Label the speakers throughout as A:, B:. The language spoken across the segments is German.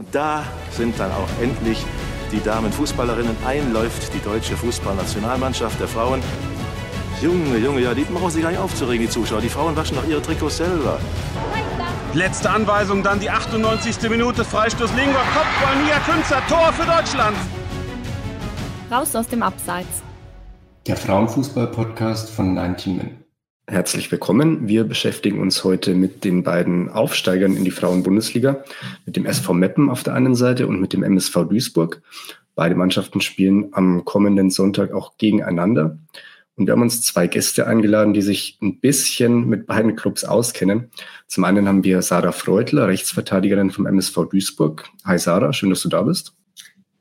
A: Und da sind dann auch endlich die Damenfußballerinnen einläuft, die deutsche Fußballnationalmannschaft der Frauen. Junge, Junge, ja, die brauchen sich gar nicht aufzuregen, die Zuschauer. Die Frauen waschen doch ihre Trikots selber.
B: Letzte Anweisung, dann die 98. Minute, Freistoß Lingor, Kopfball, Mia Künzer, Tor für Deutschland.
C: Raus aus dem Abseits.
D: Der Frauenfußball-Podcast von 19 Min.
E: Herzlich willkommen. Wir beschäftigen uns heute mit den beiden Aufsteigern in die Frauenbundesliga, mit dem SV Meppen auf der einen Seite und mit dem MSV Duisburg. Beide Mannschaften spielen am kommenden Sonntag auch gegeneinander. Und wir haben uns zwei Gäste eingeladen, die sich ein bisschen mit beiden Clubs auskennen. Zum einen haben wir Sarah Freudler, Rechtsverteidigerin vom MSV Duisburg. Hi Sarah, schön, dass du da bist.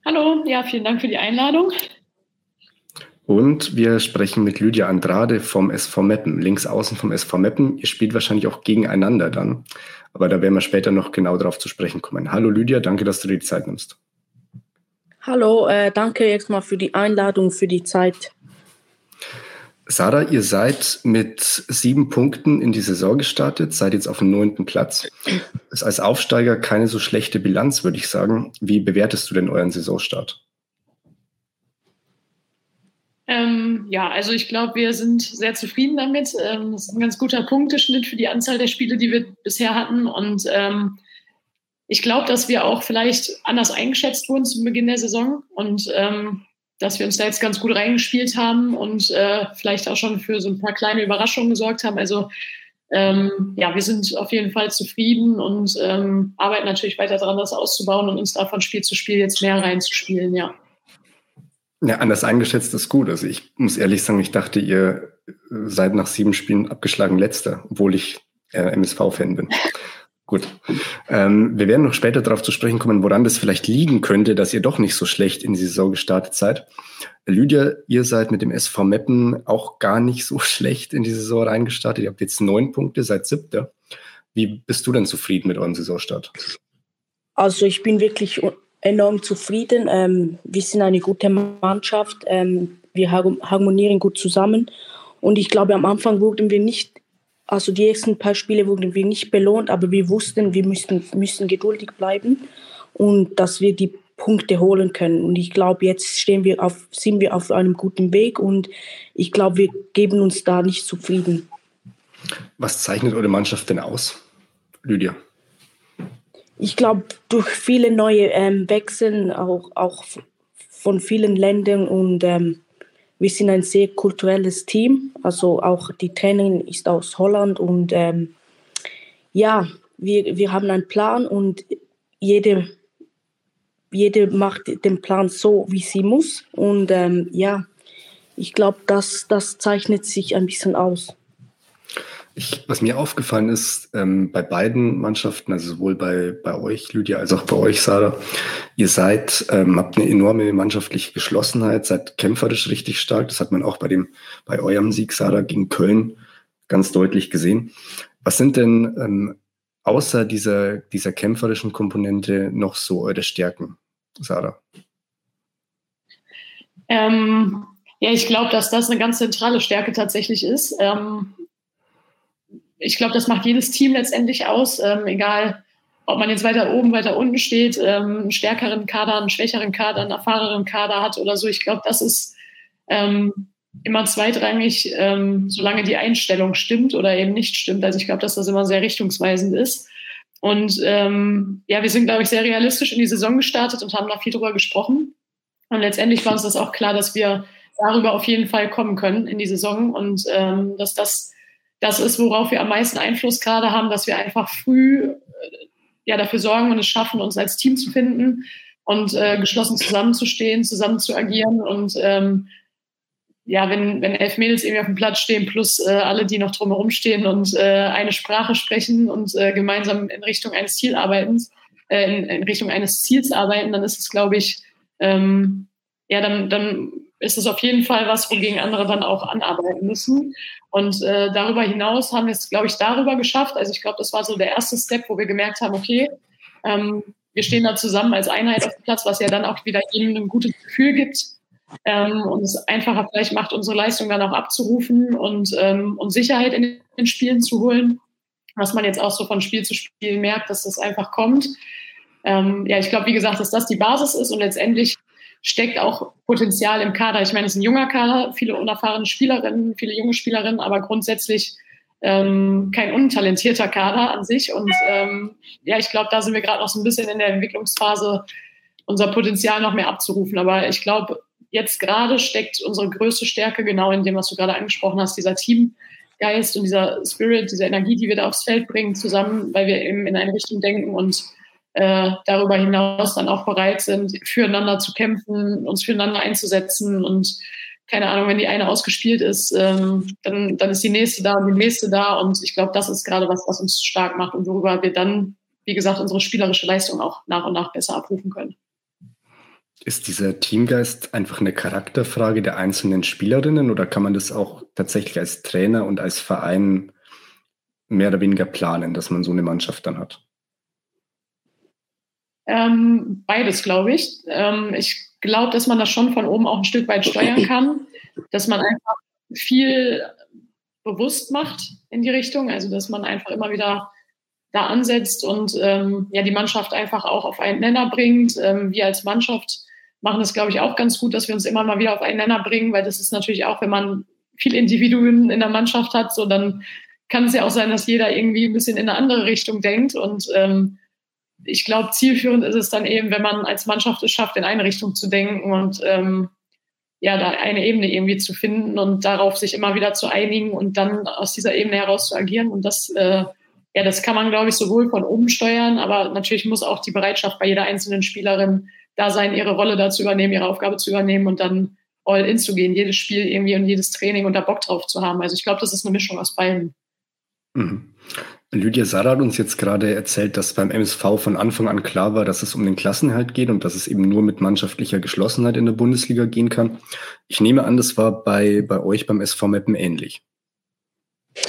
F: Hallo, ja, vielen Dank für die Einladung.
E: Und wir sprechen mit Lydia Andrade vom SV Meppen, links außen vom SV Meppen. Ihr spielt wahrscheinlich auch gegeneinander dann, aber da werden wir später noch genau darauf zu sprechen kommen. Hallo Lydia, danke, dass du dir die Zeit nimmst.
G: Hallo, äh, danke jetzt mal für die Einladung, für die Zeit.
E: Sarah, ihr seid mit sieben Punkten in die Saison gestartet, seid jetzt auf dem neunten Platz. Das ist als Aufsteiger keine so schlechte Bilanz, würde ich sagen. Wie bewertest du denn euren Saisonstart?
F: Ähm, ja, also ich glaube, wir sind sehr zufrieden damit. Ähm, das ist ein ganz guter Punkteschnitt für die Anzahl der Spiele, die wir bisher hatten. Und ähm, ich glaube, dass wir auch vielleicht anders eingeschätzt wurden zum Beginn der Saison und ähm, dass wir uns da jetzt ganz gut reingespielt haben und äh, vielleicht auch schon für so ein paar kleine Überraschungen gesorgt haben. Also ähm, ja, wir sind auf jeden Fall zufrieden und ähm, arbeiten natürlich weiter daran, das auszubauen und uns da von Spiel zu Spiel jetzt mehr reinzuspielen, ja.
E: Ja, anders eingeschätzt ist gut. Also ich muss ehrlich sagen, ich dachte, ihr seid nach sieben Spielen abgeschlagen letzter, obwohl ich äh, MSV-Fan bin. Gut. Ähm, wir werden noch später darauf zu sprechen kommen, woran das vielleicht liegen könnte, dass ihr doch nicht so schlecht in die Saison gestartet seid. Lydia, ihr seid mit dem SV Meppen auch gar nicht so schlecht in die Saison reingestartet. Ihr habt jetzt neun Punkte, seid siebter. Wie bist du denn zufrieden mit eurem Saisonstart?
G: Also ich bin wirklich enorm zufrieden. Ähm, wir sind eine gute Mannschaft. Ähm, wir harmonieren gut zusammen. Und ich glaube, am Anfang wurden wir nicht, also die ersten paar Spiele wurden wir nicht belohnt, aber wir wussten, wir müssen, müssen geduldig bleiben und dass wir die Punkte holen können. Und ich glaube, jetzt stehen wir auf, sind wir auf einem guten Weg und ich glaube, wir geben uns da nicht zufrieden.
E: Was zeichnet eure Mannschaft denn aus, Lydia?
G: Ich glaube, durch viele neue ähm, Wechsel, auch, auch von vielen Ländern und ähm, wir sind ein sehr kulturelles Team. Also auch die Trainerin ist aus Holland und ähm, ja, wir, wir haben einen Plan und jede, jede macht den Plan so, wie sie muss. Und ähm, ja, ich glaube, das, das zeichnet sich ein bisschen aus.
E: Ich, was mir aufgefallen ist, ähm, bei beiden Mannschaften, also sowohl bei, bei euch, Lydia, als auch bei euch, Sarah, ihr seid, ähm, habt eine enorme mannschaftliche Geschlossenheit, seid kämpferisch richtig stark. Das hat man auch bei dem, bei eurem Sieg, Sarah, gegen Köln ganz deutlich gesehen. Was sind denn ähm, außer dieser, dieser kämpferischen Komponente noch so eure Stärken, Sarah?
F: Ähm, ja, ich glaube, dass das eine ganz zentrale Stärke tatsächlich ist. Ähm, ich glaube, das macht jedes Team letztendlich aus, ähm, egal ob man jetzt weiter oben, weiter unten steht, ähm, einen stärkeren Kader, einen schwächeren Kader, einen erfahreneren Kader hat oder so. Ich glaube, das ist ähm, immer zweitrangig, ähm, solange die Einstellung stimmt oder eben nicht stimmt. Also ich glaube, dass das immer sehr richtungsweisend ist. Und ähm, ja, wir sind, glaube ich, sehr realistisch in die Saison gestartet und haben da viel drüber gesprochen. Und letztendlich war uns das auch klar, dass wir darüber auf jeden Fall kommen können in die Saison und ähm, dass das das ist, worauf wir am meisten Einfluss gerade haben, dass wir einfach früh äh, ja, dafür sorgen und es schaffen, uns als Team zu finden und äh, geschlossen zusammenzustehen, zusammen zu agieren und ähm, ja, wenn, wenn elf Mädels irgendwie auf dem Platz stehen, plus äh, alle, die noch drumherum stehen und äh, eine Sprache sprechen und äh, gemeinsam in Richtung eines Zielarbeitens, äh, in, in, Richtung eines Ziels arbeiten, dann ist es, glaube ich, ähm, ja, dann, dann ist es auf jeden Fall was, wogegen andere dann auch anarbeiten müssen. Und äh, darüber hinaus haben wir es, glaube ich, darüber geschafft. Also ich glaube, das war so der erste Step, wo wir gemerkt haben, okay, ähm, wir stehen da zusammen als Einheit auf dem Platz, was ja dann auch wieder jedem ein gutes Gefühl gibt ähm, und es einfacher vielleicht macht, unsere Leistung dann auch abzurufen und, ähm, und Sicherheit in den Spielen zu holen, was man jetzt auch so von Spiel zu Spiel merkt, dass das einfach kommt. ähm, ja, ich glaube, wie gesagt, dass das die Basis ist und letztendlich steckt auch Potenzial im Kader. Ich meine, es ist ein junger Kader, viele unerfahrene Spielerinnen, viele junge Spielerinnen, aber grundsätzlich ähm, kein untalentierter Kader an sich. Und ähm, ja, ich glaube, da sind wir gerade noch so ein bisschen in der Entwicklungsphase, unser Potenzial noch mehr abzurufen. Aber ich glaube, jetzt gerade steckt unsere größte Stärke genau in dem, was du gerade angesprochen hast, dieser Teamgeist und dieser Spirit, diese Energie, die wir da aufs Feld bringen, zusammen, weil wir eben in eine Richtung denken und äh, darüber hinaus dann auch bereit sind, füreinander zu kämpfen, uns füreinander einzusetzen und keine Ahnung, wenn die eine ausgespielt ist, ähm, dann, dann ist die nächste da und die nächste da. Und ich glaube, das ist gerade was, was uns stark macht und worüber wir dann, wie gesagt, unsere spielerische Leistung auch nach und nach besser abrufen können.
E: Ist dieser Teamgeist einfach eine Charakterfrage der einzelnen Spielerinnen oder kann man das auch tatsächlich als Trainer und als Verein mehr oder weniger planen, dass man so eine Mannschaft dann hat?
F: Ähm, beides, glaube ich. Ähm, ich glaube, dass man das schon von oben auch ein Stück weit steuern kann, dass man einfach viel bewusst macht in die Richtung, also dass man einfach immer wieder da ansetzt und ähm, ja die Mannschaft einfach auch auf einen Nenner bringt. Ähm, wir als Mannschaft machen das, glaube ich, auch ganz gut, dass wir uns immer mal wieder auf einen Nenner bringen, weil das ist natürlich auch, wenn man viele Individuen in der Mannschaft hat, so dann kann es ja auch sein, dass jeder irgendwie ein bisschen in eine andere Richtung denkt und ähm, ich glaube, zielführend ist es dann eben, wenn man als Mannschaft es schafft, in eine Richtung zu denken und ähm, ja, da eine Ebene irgendwie zu finden und darauf sich immer wieder zu einigen und dann aus dieser Ebene heraus zu agieren. Und das, äh, ja, das kann man, glaube ich, sowohl von oben steuern, aber natürlich muss auch die Bereitschaft bei jeder einzelnen Spielerin da sein, ihre Rolle da zu übernehmen, ihre Aufgabe zu übernehmen und dann all in zu gehen, jedes Spiel irgendwie und jedes Training und da Bock drauf zu haben. Also ich glaube, das ist eine Mischung aus beiden.
E: Mhm. Lydia Sarah hat uns jetzt gerade erzählt, dass beim MSV von Anfang an klar war, dass es um den Klassenhalt geht und dass es eben nur mit mannschaftlicher Geschlossenheit in der Bundesliga gehen kann. Ich nehme an, das war bei, bei euch beim SV Meppen ähnlich.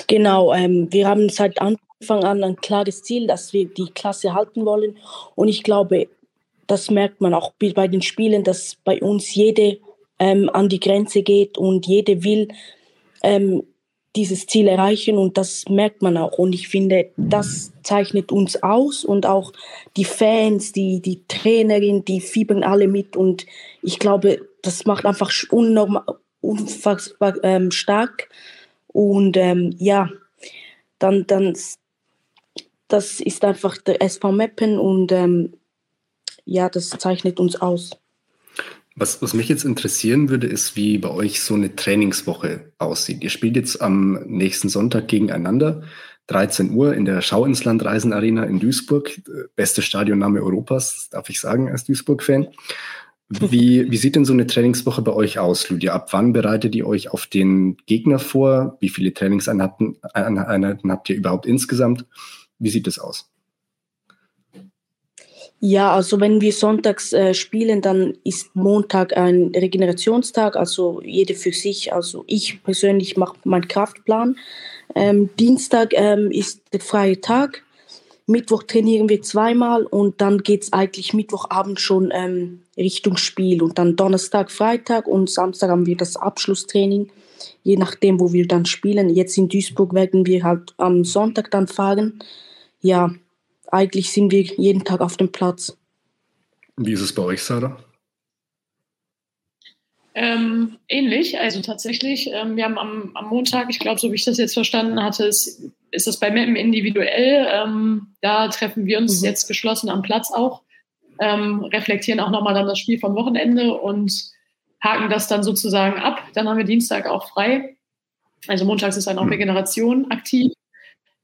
G: Genau, ähm, wir haben seit Anfang an ein klares Ziel, dass wir die Klasse halten wollen. Und ich glaube, das merkt man auch bei den Spielen, dass bei uns jede ähm, an die Grenze geht und jede will ähm, dieses Ziel erreichen und das merkt man auch. Und ich finde, das zeichnet uns aus und auch die Fans, die, die Trainerin, die fiebern alle mit und ich glaube, das macht einfach unfassbar ähm, stark. Und ähm, ja, dann, dann, das ist einfach der SV Meppen und ähm, ja, das zeichnet uns aus.
E: Was, was mich jetzt interessieren würde, ist, wie bei euch so eine Trainingswoche aussieht. Ihr spielt jetzt am nächsten Sonntag gegeneinander, 13 Uhr in der Schauinsland Reisenarena in Duisburg. Beste Stadionname Europas, darf ich sagen, als Duisburg-Fan. Wie, wie sieht denn so eine Trainingswoche bei euch aus, Lydia? Ab wann bereitet ihr euch auf den Gegner vor? Wie viele Trainingseinheiten Einheiten habt ihr überhaupt insgesamt? Wie sieht es aus?
G: Ja, also wenn wir sonntags äh, spielen, dann ist Montag ein Regenerationstag, also jede für sich. Also ich persönlich mache meinen Kraftplan. Ähm, Dienstag ähm, ist der freie Tag. Mittwoch trainieren wir zweimal und dann geht es eigentlich Mittwochabend schon ähm, Richtung Spiel. Und dann Donnerstag, Freitag und Samstag haben wir das Abschlusstraining, je nachdem, wo wir dann spielen. Jetzt in Duisburg werden wir halt am Sonntag dann fahren. Ja, eigentlich sind wir jeden Tag auf dem Platz.
E: Wie ist es bei euch, Sarah?
F: Ähm, ähnlich, also tatsächlich. Ähm, wir haben am, am, Montag, ich glaube, so wie ich das jetzt verstanden hatte, ist, ist das bei Mappen individuell. Ähm, da treffen wir uns mhm. jetzt geschlossen am Platz auch, ähm, reflektieren auch nochmal dann das Spiel vom Wochenende und haken das dann sozusagen ab. Dann haben wir Dienstag auch frei. Also montags ist dann auch mhm. Regeneration aktiv.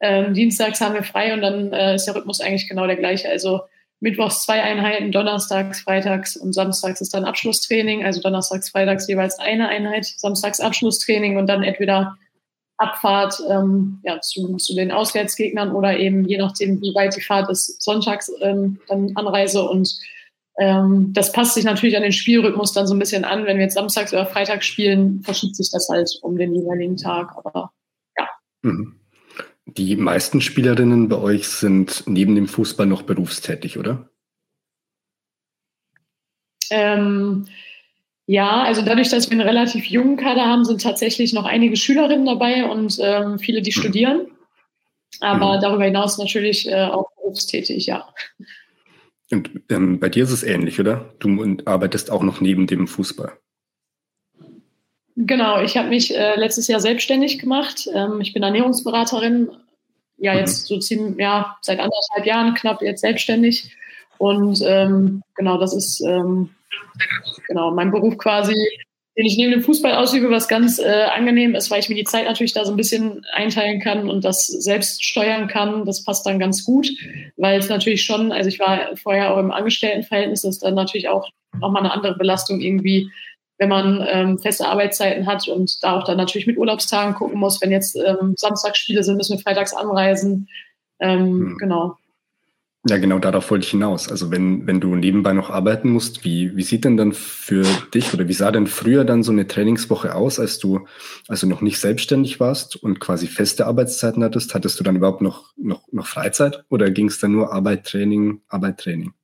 F: Ähm, dienstags haben wir frei und dann äh, ist der Rhythmus eigentlich genau der gleiche. Also Mittwochs zwei Einheiten, Donnerstags, Freitags und Samstags ist dann Abschlusstraining. Also Donnerstags, Freitags jeweils eine Einheit, Samstags Abschlusstraining und dann entweder Abfahrt ähm, ja, zu, zu den Auswärtsgegnern oder eben je nachdem, wie weit die Fahrt ist, sonntags ähm, dann Anreise und ähm, das passt sich natürlich an den Spielrhythmus dann so ein bisschen an. Wenn wir jetzt samstags oder freitags spielen, verschiebt sich das halt um den jeweiligen Tag. Aber ja. Mhm.
E: Die meisten Spielerinnen bei euch sind neben dem Fußball noch berufstätig, oder?
F: Ähm, ja, also dadurch, dass wir einen relativ jungen Kader haben, sind tatsächlich noch einige Schülerinnen dabei und ähm, viele, die mhm. studieren. Aber mhm. darüber hinaus natürlich äh, auch berufstätig, ja.
E: Und ähm, bei dir ist es ähnlich, oder? Du arbeitest auch noch neben dem Fußball.
F: Genau, ich habe mich äh, letztes Jahr selbstständig gemacht. Ähm, ich bin Ernährungsberaterin, ja mhm. jetzt so ziemlich, ja, seit anderthalb Jahren knapp jetzt selbstständig. Und ähm, genau, das ist ähm, genau mein Beruf quasi, den ich neben dem Fußball ausübe, was ganz äh, angenehm ist, weil ich mir die Zeit natürlich da so ein bisschen einteilen kann und das selbst steuern kann. Das passt dann ganz gut, weil es natürlich schon, also ich war vorher auch im Angestelltenverhältnis, das ist dann natürlich auch nochmal eine andere Belastung irgendwie, wenn man ähm, feste Arbeitszeiten hat und da auch dann natürlich mit Urlaubstagen gucken muss. Wenn jetzt ähm, Samstagsspiele sind, müssen wir freitags anreisen. Ähm, hm. Genau.
E: Ja, genau darauf wollte ich hinaus. Also wenn, wenn du nebenbei noch arbeiten musst, wie, wie sieht denn dann für dich oder wie sah denn früher dann so eine Trainingswoche aus, als du also noch nicht selbstständig warst und quasi feste Arbeitszeiten hattest? Hattest du dann überhaupt noch, noch, noch Freizeit oder ging es dann nur Arbeit, Training, Arbeit, Training?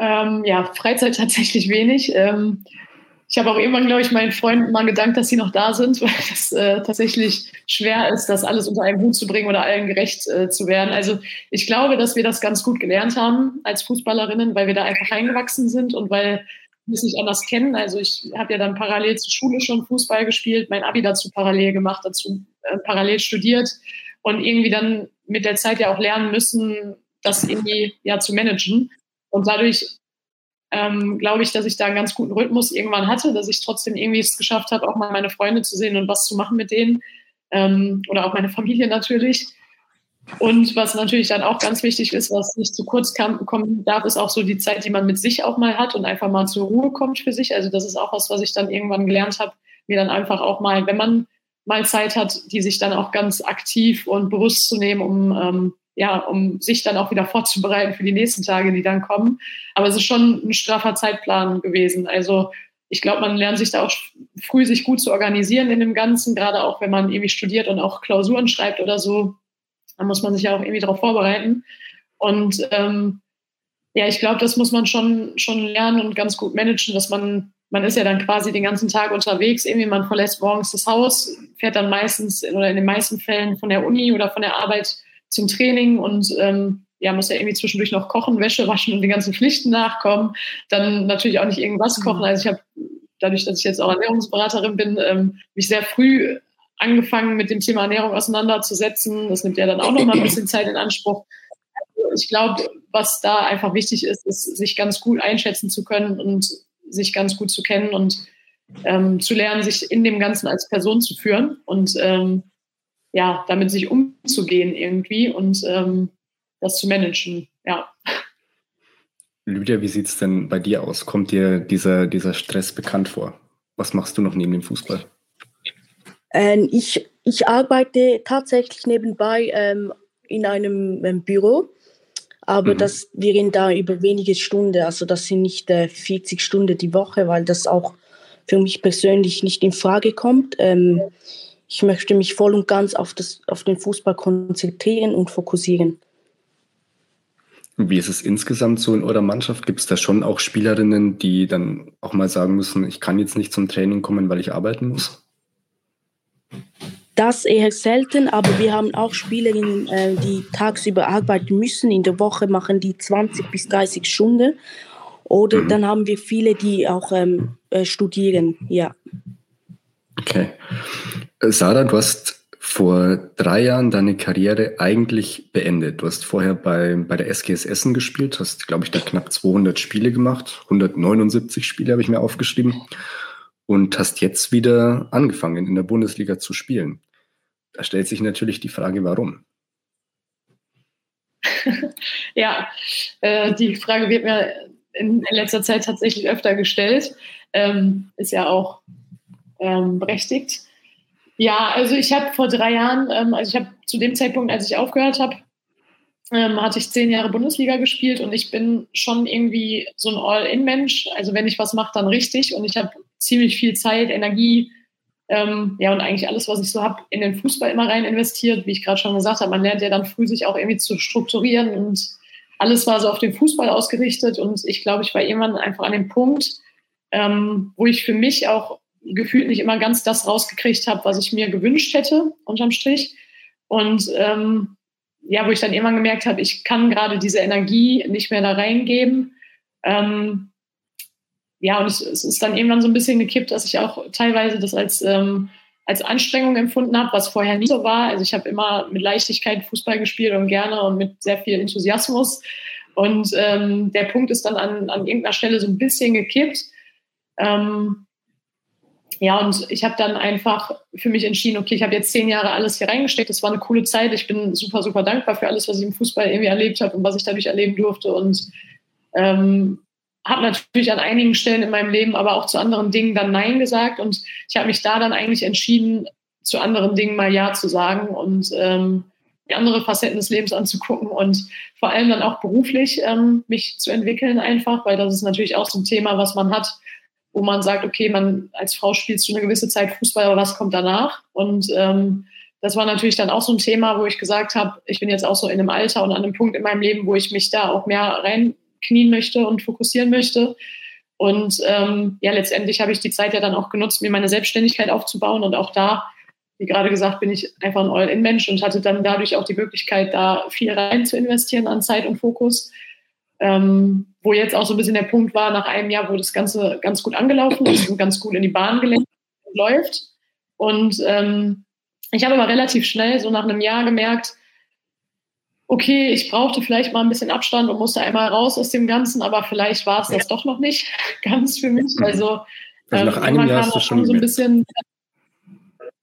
F: Ähm, ja, Freizeit tatsächlich wenig. Ähm, ich habe auch irgendwann, glaube ich, meinen Freunden mal gedankt, dass sie noch da sind, weil es äh, tatsächlich schwer ist, das alles unter einen Hut zu bringen oder allen gerecht äh, zu werden. Also ich glaube, dass wir das ganz gut gelernt haben als Fußballerinnen, weil wir da einfach reingewachsen sind und weil wir es nicht anders kennen. Also ich habe ja dann parallel zur Schule schon Fußball gespielt, mein Abi dazu parallel gemacht, dazu äh, parallel studiert und irgendwie dann mit der Zeit ja auch lernen müssen, das irgendwie ja zu managen. Und dadurch ähm, glaube ich, dass ich da einen ganz guten Rhythmus irgendwann hatte, dass ich trotzdem irgendwie es geschafft habe, auch mal meine Freunde zu sehen und was zu machen mit denen ähm, oder auch meine Familie natürlich. Und was natürlich dann auch ganz wichtig ist, was nicht zu kurz kam, kommen darf, ist auch so die Zeit, die man mit sich auch mal hat und einfach mal zur Ruhe kommt für sich. Also das ist auch was, was ich dann irgendwann gelernt habe, mir dann einfach auch mal, wenn man mal Zeit hat, die sich dann auch ganz aktiv und bewusst zu nehmen, um ähm, ja, um sich dann auch wieder vorzubereiten für die nächsten Tage, die dann kommen. Aber es ist schon ein straffer Zeitplan gewesen. Also ich glaube, man lernt sich da auch früh sich gut zu organisieren in dem Ganzen, gerade auch wenn man irgendwie studiert und auch Klausuren schreibt oder so. Da muss man sich ja auch irgendwie darauf vorbereiten. Und ähm, ja, ich glaube, das muss man schon, schon lernen und ganz gut managen, dass man, man ist ja dann quasi den ganzen Tag unterwegs, irgendwie man verlässt morgens das Haus, fährt dann meistens oder in den meisten Fällen von der Uni oder von der Arbeit zum Training und ähm, ja, muss ja irgendwie zwischendurch noch kochen, Wäsche waschen und die ganzen Pflichten nachkommen. Dann natürlich auch nicht irgendwas mhm. kochen. Also ich habe dadurch, dass ich jetzt auch Ernährungsberaterin bin, ähm, mich sehr früh angefangen mit dem Thema Ernährung auseinanderzusetzen. Das nimmt ja dann auch noch mal ein bisschen Zeit in Anspruch. Also ich glaube, was da einfach wichtig ist, ist, sich ganz gut einschätzen zu können und sich ganz gut zu kennen und ähm, zu lernen, sich in dem Ganzen als Person zu führen und ähm, ja, damit sich umzugehen irgendwie und ähm, das zu managen, ja.
E: Lydia, wie sieht es denn bei dir aus? Kommt dir dieser, dieser Stress bekannt vor? Was machst du noch neben dem Fußball?
G: Ähm, ich, ich arbeite tatsächlich nebenbei ähm, in einem ähm, Büro, aber mhm. das, wir reden da über wenige Stunden. Also das sind nicht äh, 40 Stunden die Woche, weil das auch für mich persönlich nicht in Frage kommt. Ähm, ich möchte mich voll und ganz auf, das, auf den Fußball konzentrieren und fokussieren.
E: Wie ist es insgesamt so in eurer Mannschaft? Gibt es da schon auch Spielerinnen, die dann auch mal sagen müssen, ich kann jetzt nicht zum Training kommen, weil ich arbeiten muss?
G: Das eher selten, aber wir haben auch Spielerinnen, äh, die tagsüber arbeiten müssen. In der Woche machen die 20 bis 30 Stunden. Oder mhm. dann haben wir viele, die auch ähm, äh, studieren, ja.
E: Okay. Sarah, du hast vor drei Jahren deine Karriere eigentlich beendet. Du hast vorher bei, bei der SGS Essen gespielt, hast, glaube ich, da knapp 200 Spiele gemacht. 179 Spiele habe ich mir aufgeschrieben. Und hast jetzt wieder angefangen, in der Bundesliga zu spielen. Da stellt sich natürlich die Frage, warum?
F: ja, äh, die Frage wird mir in, in, letzter Zeit tatsächlich öfter gestellt. Ähm, ist ja auch ähm, berechtigt. Ja, also ich habe vor drei Jahren, ähm, also ich habe zu dem Zeitpunkt, als ich aufgehört habe, ähm, hatte ich zehn Jahre Bundesliga gespielt und ich bin schon irgendwie so ein All-In-Mensch. Also wenn ich was mache, dann richtig und ich habe ziemlich viel Zeit, Energie, ähm, ja und eigentlich alles, was ich so habe, in den Fußball immer rein investiert. Wie ich gerade schon gesagt habe, man lernt ja dann früh sich auch irgendwie zu strukturieren und alles war so auf den Fußball ausgerichtet und ich glaube, ich war irgendwann einfach an dem Punkt, ähm, wo ich für mich auch gefühlt nicht immer ganz das rausgekriegt habe, was ich mir gewünscht hätte, unterm Strich. Und ähm, ja, wo ich dann irgendwann gemerkt habe, ich kann gerade diese Energie nicht mehr da reingeben. Ähm, ja, und es, es, ist dann irgendwann so ein bisschen gekippt, dass ich auch teilweise das als, ähm, als Anstrengung empfunden habe, was vorher nie so war. Also ich habe immer mit Leichtigkeit Fußball gespielt und gerne und mit sehr viel Enthusiasmus. Und ähm, der Punkt ist dann an, an irgendeiner Stelle so ein bisschen gekippt. Ähm, ja, und ich habe dann einfach für mich entschieden, okay, ich habe jetzt zehn Jahre alles hier reingesteckt. Das war eine coole Zeit. Ich bin super, super dankbar für alles, was ich im Fußball irgendwie erlebt habe und was ich dadurch erleben durfte. Und ähm, habe natürlich an einigen Stellen in meinem Leben, aber auch zu anderen Dingen dann Nein gesagt. Und ich habe mich da dann eigentlich entschieden, zu anderen Dingen mal Ja zu sagen und ähm, andere Facetten des Lebens anzugucken und vor allem dann auch beruflich ähm, mich zu entwickeln einfach, weil das ist natürlich auch so ein Thema, was man hat, wo man sagt, okay, man als Frau spielst du eine gewisse Zeit Fußball, aber was kommt danach? Und ähm, das war natürlich dann auch so ein Thema, wo ich gesagt habe, ich bin jetzt auch so in einem Alter und an einem Punkt in meinem Leben, wo ich mich da auch mehr reinknien möchte und fokussieren möchte. Und ähm, ja, letztendlich habe ich die Zeit ja dann auch genutzt, mir meine Selbstständigkeit aufzubauen. Und auch da, wie gerade gesagt, bin ich einfach ein All-In-Mensch und hatte dann dadurch auch die Möglichkeit, da viel rein zu investieren an Zeit und Fokus. Ähm, wo jetzt auch so ein bisschen der Punkt war, nach einem Jahr, wo das Ganze ganz gut angelaufen ist und ganz gut in die Bahn gelenkt läuft. Und ähm, ich habe aber relativ schnell, so nach einem Jahr, gemerkt, okay, ich brauchte vielleicht mal ein bisschen Abstand und musste einmal raus aus dem Ganzen, aber vielleicht war es das doch noch nicht ganz für mich. Also,
E: also nach ähm, einem Jahr hast du schon
F: so ein bisschen,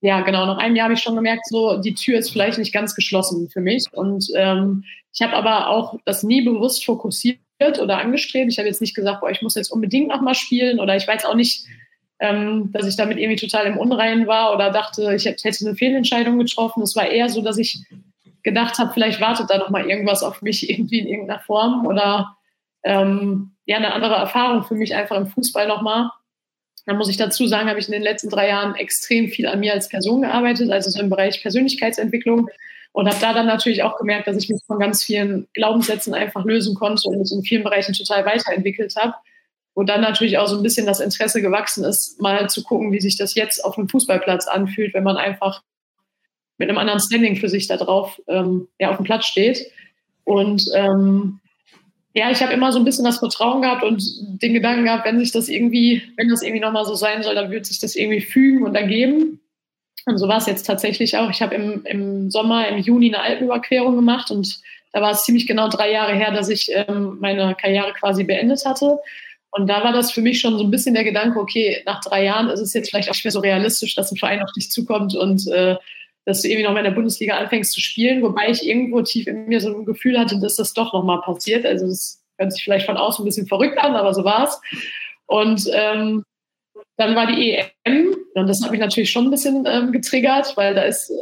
F: ja, genau, nach einem Jahr habe ich schon gemerkt, so die Tür ist vielleicht nicht ganz geschlossen für mich. Und ähm, ich habe aber auch das nie bewusst fokussiert oder angestrebt. Ich habe jetzt nicht gesagt, boah, ich muss jetzt unbedingt nochmal spielen oder ich weiß auch nicht, ähm, dass ich damit irgendwie total im Unreinen war oder dachte, ich hätte eine Fehlentscheidung getroffen. Es war eher so, dass ich gedacht habe, vielleicht wartet da nochmal irgendwas auf mich irgendwie in irgendeiner Form oder ähm, ja, eine andere Erfahrung für mich einfach im Fußball nochmal. Da muss ich dazu sagen, habe ich in den letzten drei Jahren extrem viel an mir als Person gearbeitet, also so im Bereich Persönlichkeitsentwicklung und habe da dann natürlich auch gemerkt, dass ich mich von ganz vielen Glaubenssätzen einfach lösen konnte und mich in vielen Bereichen total weiterentwickelt habe. Und dann natürlich auch so ein bisschen das Interesse gewachsen ist, mal zu gucken, wie sich das jetzt auf dem Fußballplatz anfühlt, wenn man einfach mit einem anderen Standing für sich da drauf ähm, ja, auf dem Platz steht. Und ähm, ja, ich habe immer so ein bisschen das Vertrauen gehabt und den Gedanken gehabt, wenn sich das irgendwie, wenn das irgendwie nochmal so sein soll, dann wird sich das irgendwie fügen und ergeben. Und so war es jetzt tatsächlich auch. Ich habe im, im Sommer, im Juni eine Alpenüberquerung gemacht und da war es ziemlich genau drei Jahre her, dass ich ähm, meine Karriere quasi beendet hatte. Und da war das für mich schon so ein bisschen der Gedanke, okay, nach drei Jahren ist es jetzt vielleicht auch nicht mehr so realistisch, dass ein Verein auf dich zukommt und äh, dass du irgendwie noch mal in der Bundesliga anfängst zu spielen, wobei ich irgendwo tief in mir so ein Gefühl hatte, dass das doch noch mal passiert. Also das hört sich vielleicht von außen ein bisschen verrückt an, aber so war es. Und ähm, dann war die EM und das hat mich natürlich schon ein bisschen ähm, getriggert, weil da ist, äh,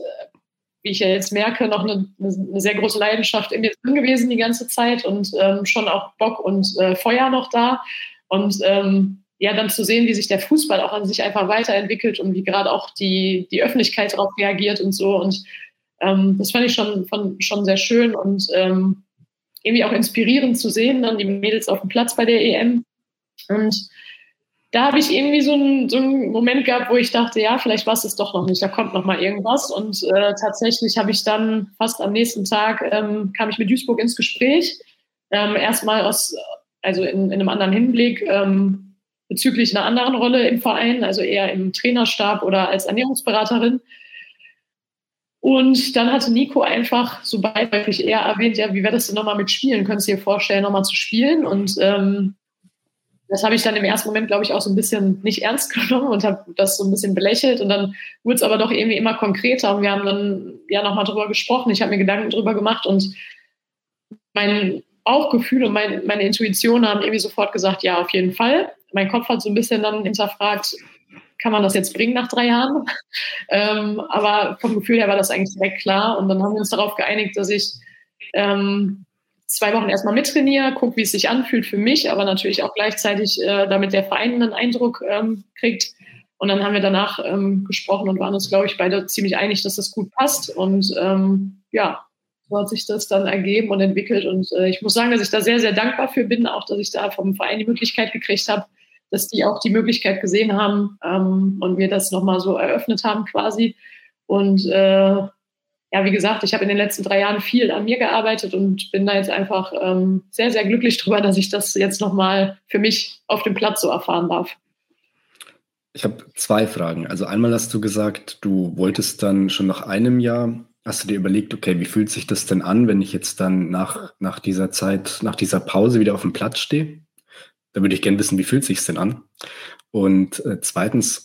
F: wie ich ja jetzt merke, noch eine, eine, sehr große Leidenschaft in mir drin gewesen die ganze Zeit und ähm, schon auch Bock und äh, Feuer noch da. Und ähm, ja, dann zu sehen, wie sich der Fußball auch an sich einfach weiterentwickelt und wie gerade auch die, die Öffentlichkeit darauf reagiert und so. Und ähm, das fand ich schon, von, schon sehr schön und ähm, irgendwie auch inspirierend zu sehen, dann die Mädels auf dem Platz bei der EM. Und da habe ich irgendwie so einen, so einen Moment gehabt, wo ich dachte, ja, vielleicht war es es doch noch nicht, da kommt noch mal irgendwas. Und äh, tatsächlich habe ich dann fast am nächsten Tag ähm, kam ich mit Duisburg ins Gespräch. Ähm, erstmal aus, also in, in, einem anderen Hinblick ähm, bezüglich einer anderen Rolle im Verein, also eher im Trainerstab oder als Ernährungsberaterin. Und dann hatte Nico einfach so beiläufig eher erwähnt, ja, wie wäre das denn nochmal mit Spielen? Könntest du dir vorstellen, nochmal zu spielen? Und ähm, das habe ich dann im ersten Moment, glaube ich, auch so ein bisschen nicht ernst genommen und habe das so ein bisschen belächelt. Und dann wurde es aber doch irgendwie immer konkreter und wir haben dann ja nochmal drüber gesprochen. Ich habe mir Gedanken drüber gemacht und mein Bauchgefühl und mein, meine Intuition haben irgendwie sofort gesagt, ja, auf jeden Fall. Mein Kopf hat so ein bisschen dann hinterfragt, kann man das jetzt bringen nach drei Jahren? ähm, aber vom Gefühl her war das eigentlich direkt klar. Und dann haben wir uns darauf geeinigt, dass ich ähm, zwei Wochen erstmal mittrainiere, gucke, wie es sich anfühlt für mich, aber natürlich auch gleichzeitig, äh, damit der Verein einen Eindruck ähm, kriegt. Und dann haben wir danach ähm, gesprochen und waren uns, glaube ich, beide ziemlich einig, dass das gut passt. Und ähm, ja, so hat sich das dann ergeben und entwickelt. Und äh, ich muss sagen, dass ich da sehr, sehr dankbar für bin, auch dass ich da vom Verein die Möglichkeit gekriegt habe, dass die auch die Möglichkeit gesehen haben ähm, und mir das nochmal so eröffnet haben quasi. Und äh, ja, wie gesagt, ich habe in den letzten drei Jahren viel an mir gearbeitet und bin da jetzt einfach ähm, sehr, sehr glücklich drüber, dass ich das jetzt nochmal für mich auf dem Platz so erfahren darf.
E: Ich habe zwei Fragen. Also einmal hast du gesagt, du wolltest dann schon nach einem Jahr, hast du dir überlegt, okay, wie fühlt sich das denn an, wenn ich jetzt dann nach, nach dieser Zeit, nach dieser Pause wieder auf dem Platz stehe? Da würde ich gerne wissen, wie fühlt sich denn an? Und äh, zweitens,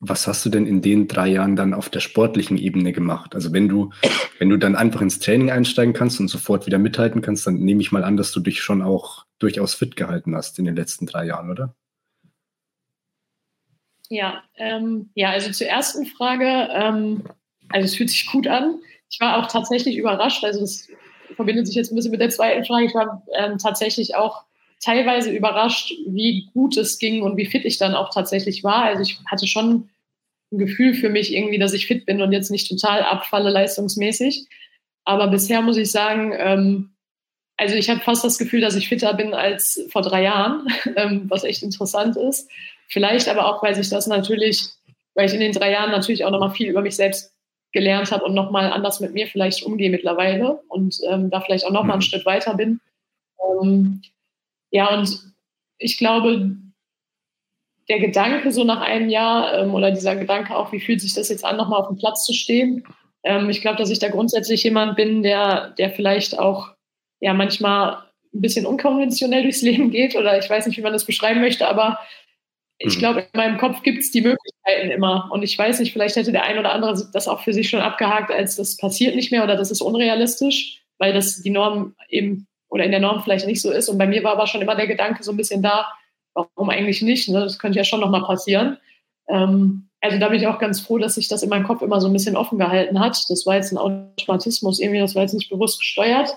E: was hast du denn in den drei Jahren dann auf der sportlichen Ebene gemacht? Also wenn du, wenn du dann einfach ins Training einsteigen kannst und sofort wieder mithalten kannst, dann nehme ich mal an, dass du dich schon auch durchaus fit gehalten hast in den letzten drei Jahren, oder?
F: Ja, ähm, ja, also zur ersten Frage, ähm, also es fühlt sich gut an. Ich war auch tatsächlich überrascht, also das verbindet sich jetzt ein bisschen mit der zweiten Frage. Ich war ähm, tatsächlich auch teilweise überrascht, wie gut es ging und wie fit ich dann auch tatsächlich war. Also ich hatte schon ein Gefühl für mich irgendwie, dass ich fit bin und jetzt nicht total abfalle leistungsmäßig. Aber bisher muss ich sagen, ähm, also ich habe fast das Gefühl, dass ich fitter bin als vor drei Jahren, ähm, was echt interessant ist. Vielleicht aber auch, weil sich das natürlich, weil ich in den drei Jahren natürlich auch nochmal viel über mich selbst gelernt habe und nochmal anders mit mir vielleicht umgehe mittlerweile und ähm, da vielleicht auch nochmal einen mhm. Schritt weiter bin. Ähm, ja, und ich glaube, der Gedanke so nach einem Jahr ähm, oder dieser Gedanke auch, wie fühlt sich das jetzt an, nochmal auf dem Platz zu stehen. Ähm, ich glaube, dass ich da grundsätzlich jemand bin, der, der vielleicht auch ja manchmal ein bisschen unkonventionell durchs Leben geht oder ich weiß nicht, wie man das beschreiben möchte, aber ich mhm. glaube, in meinem Kopf gibt es die Möglichkeiten immer. Und ich weiß nicht, vielleicht hätte der ein oder andere das auch für sich schon abgehakt, als das passiert nicht mehr oder das ist unrealistisch, weil das die Norm eben oder in der Norm vielleicht nicht so ist. Und bei mir war aber schon immer der Gedanke so ein bisschen da, warum eigentlich nicht? Ne? Das könnte ja schon nochmal passieren. Ähm, also da bin ich auch ganz froh, dass sich das in meinem Kopf immer so ein bisschen offen gehalten hat. Das war jetzt ein Automatismus, irgendwie, das war jetzt nicht bewusst gesteuert.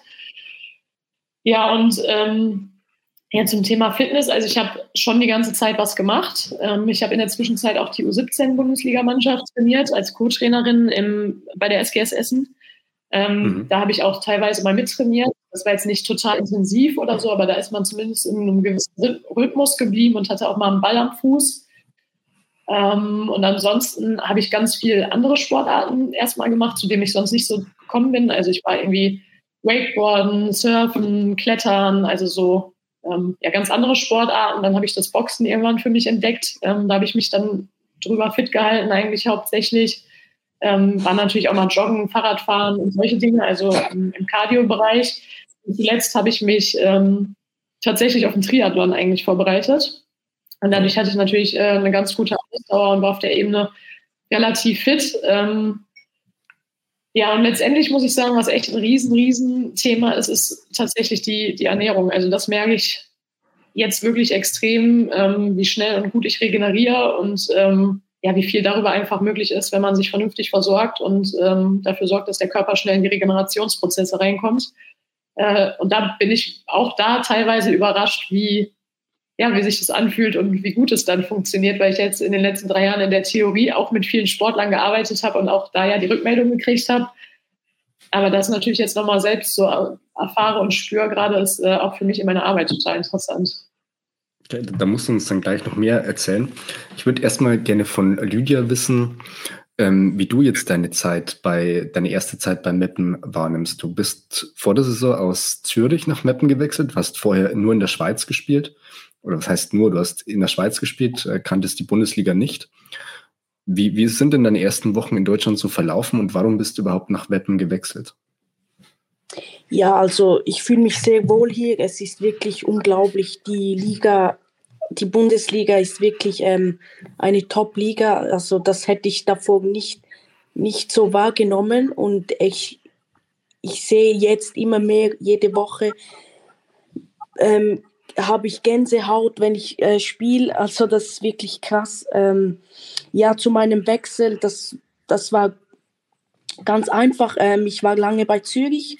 F: Ja, und ähm, ja, zum Thema Fitness, also ich habe schon die ganze Zeit was gemacht. Ähm, ich habe in der Zwischenzeit auch die U17-Bundesligamannschaft trainiert als Co-Trainerin bei der SGS Essen. Ähm, mhm. Da habe ich auch teilweise mal mittrainiert. Das war jetzt nicht total intensiv oder so, aber da ist man zumindest in einem gewissen Rhythmus geblieben und hatte auch mal einen Ball am Fuß. Ähm, und ansonsten habe ich ganz viele andere Sportarten erstmal gemacht, zu denen ich sonst nicht so gekommen bin. Also ich war irgendwie Wakeboarden, Surfen, Klettern, also so ähm, ja, ganz andere Sportarten. Dann habe ich das Boxen irgendwann für mich entdeckt. Ähm, da habe ich mich dann drüber fit gehalten, eigentlich hauptsächlich. Ähm, war natürlich auch mal Joggen, Fahrradfahren und solche Dinge, also im, im Cardio-Bereich. Zuletzt habe ich mich ähm, tatsächlich auf den Triathlon eigentlich vorbereitet. Und dadurch hatte ich natürlich äh, eine ganz gute Ausdauer und war auf der Ebene relativ fit. Ähm, ja, und letztendlich muss ich sagen, was echt ein riesen, riesen Thema ist, ist tatsächlich die, die Ernährung. Also das merke ich jetzt wirklich extrem, ähm, wie schnell und gut ich regeneriere und ähm, ja, wie viel darüber einfach möglich ist, wenn man sich vernünftig versorgt und ähm, dafür sorgt, dass der Körper schnell in die Regenerationsprozesse reinkommt. Äh, und da bin ich auch da teilweise überrascht, wie, ja, wie sich das anfühlt und wie gut es dann funktioniert, weil ich jetzt in den letzten drei Jahren in der Theorie auch mit vielen Sportlern gearbeitet habe und auch da ja die Rückmeldung gekriegt habe. Aber das natürlich jetzt nochmal selbst so erfahre und spüre gerade, ist äh, auch für mich in meiner Arbeit total interessant.
E: Da musst du uns dann gleich noch mehr erzählen. Ich würde erstmal gerne von Lydia wissen, ähm, wie du jetzt deine Zeit bei, deine erste Zeit bei Meppen wahrnimmst. Du bist vor der Saison aus Zürich nach Meppen gewechselt, hast vorher nur in der Schweiz gespielt oder was heißt nur, du hast in der Schweiz gespielt, äh, kanntest die Bundesliga nicht. Wie, wie sind denn deine ersten Wochen in Deutschland so verlaufen und warum bist du überhaupt nach Weppen gewechselt?
G: Ja, also ich fühle mich sehr wohl hier. Es ist wirklich unglaublich. Die Liga, die Bundesliga ist wirklich ähm, eine Top-Liga. Also das hätte ich davor nicht, nicht so wahrgenommen. Und ich, ich sehe jetzt immer mehr jede Woche, ähm, habe ich Gänsehaut, wenn ich äh, spiele. Also das ist wirklich krass. Ähm, ja, zu meinem Wechsel, das, das war ganz einfach. Ähm, ich war lange bei Zürich.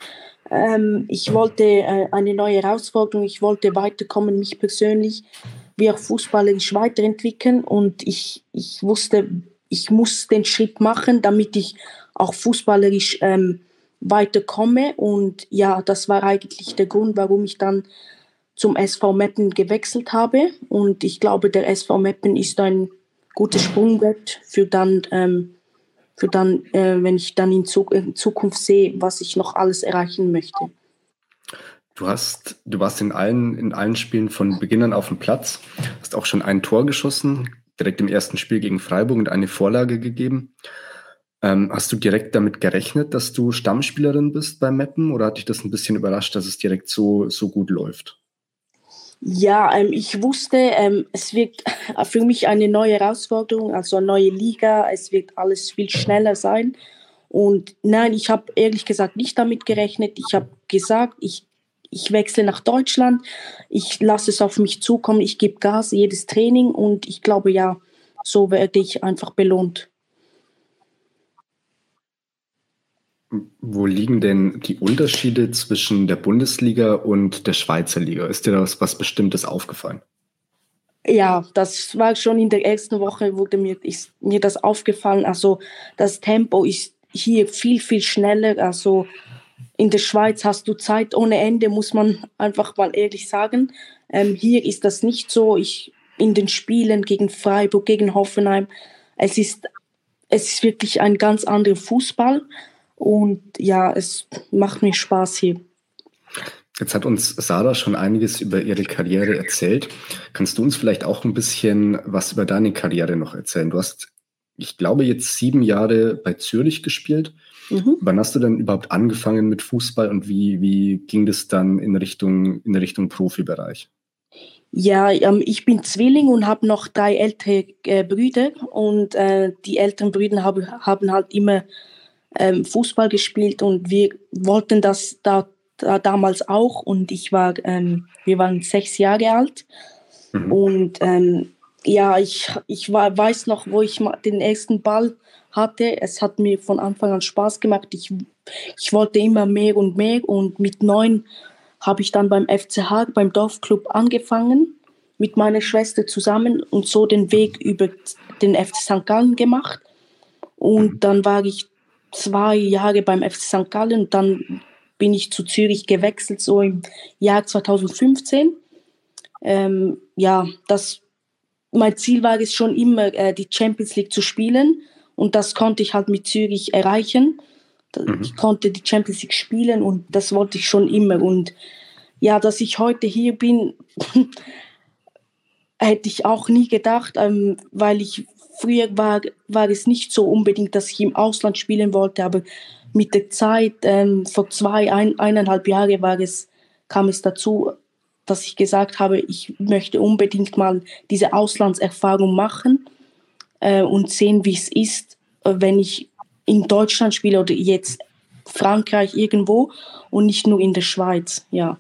G: Ähm, ich wollte äh, eine neue Herausforderung. Ich wollte weiterkommen, mich persönlich wie auch fußballerisch weiterentwickeln. Und ich, ich wusste, ich muss den Schritt machen, damit ich auch fußballerisch ähm, weiterkomme. Und ja, das war eigentlich der Grund, warum ich dann zum SV Meppen gewechselt habe. Und ich glaube, der SV Meppen ist ein gutes Sprungbrett für dann ähm, für dann, äh, wenn ich dann in, Zuk in Zukunft sehe, was ich noch alles erreichen möchte.
E: Du hast, du warst in allen, in allen Spielen von Beginn an auf dem Platz, hast auch schon ein Tor geschossen, direkt im ersten Spiel gegen Freiburg und eine Vorlage gegeben. Ähm, hast du direkt damit gerechnet, dass du Stammspielerin bist beim Mappen oder hat dich das ein bisschen überrascht, dass es direkt so, so gut läuft?
G: Ja, ähm, ich wusste, ähm, es wird für mich eine neue Herausforderung, also eine neue Liga. Es wird alles viel schneller sein. Und nein, ich habe ehrlich gesagt nicht damit gerechnet. Ich habe gesagt, ich, ich wechsle nach Deutschland. Ich lasse es auf mich zukommen. Ich gebe Gas jedes Training und ich glaube, ja, so werde ich einfach belohnt.
E: Wo liegen denn die Unterschiede zwischen der Bundesliga und der Schweizer Liga? Ist dir das was Bestimmtes aufgefallen?
G: Ja, das war schon in der ersten Woche, wurde mir, ist mir das aufgefallen. Also das Tempo ist hier viel, viel schneller. Also in der Schweiz hast du Zeit ohne Ende, muss man einfach mal ehrlich sagen. Ähm, hier ist das nicht so. Ich in den Spielen gegen Freiburg, gegen Hoffenheim, es ist, es ist wirklich ein ganz anderer Fußball. Und ja, es macht mir Spaß hier.
E: Jetzt hat uns Sarah schon einiges über ihre Karriere erzählt. Kannst du uns vielleicht auch ein bisschen was über deine Karriere noch erzählen? Du hast, ich glaube, jetzt sieben Jahre bei Zürich gespielt. Mhm. Wann hast du denn überhaupt angefangen mit Fußball und wie, wie ging das dann in Richtung, in Richtung Profibereich?
G: Ja, ähm, ich bin Zwilling und habe noch drei ältere äh, Brüder und äh, die älteren Brüder hab, haben halt immer ähm, Fußball gespielt und wir wollten das da, da damals auch und ich war, ähm, wir waren sechs Jahre alt mhm. und ähm, ja, ich, ich war, weiß noch, wo ich den ersten Ball hatte. Es hat mir von Anfang an Spaß gemacht. Ich, ich wollte immer mehr und mehr und mit neun habe ich dann beim FCH, beim Dorfclub angefangen mit meiner Schwester zusammen und so den Weg über den FC St. Gallen gemacht. Und mhm. dann war ich zwei Jahre beim FC St. Gallen und dann bin ich zu Zürich gewechselt, so im Jahr 2015. Ähm, ja, das, mein Ziel war es schon immer, äh, die Champions League zu spielen und das konnte ich halt mit Zürich erreichen. Mhm. Ich konnte die Champions League spielen und das wollte ich schon immer. Und ja, dass ich heute hier bin, hätte ich auch nie gedacht, ähm, weil ich Früher war, war es nicht so unbedingt, dass ich im Ausland spielen wollte, aber mit der Zeit, ähm, vor zwei, ein, eineinhalb Jahren war es, kam es dazu, dass ich gesagt habe, ich möchte unbedingt mal diese Auslandserfahrung machen äh, und sehen, wie es ist, äh, wenn ich in Deutschland spiele oder jetzt Frankreich irgendwo und nicht nur in der Schweiz, ja.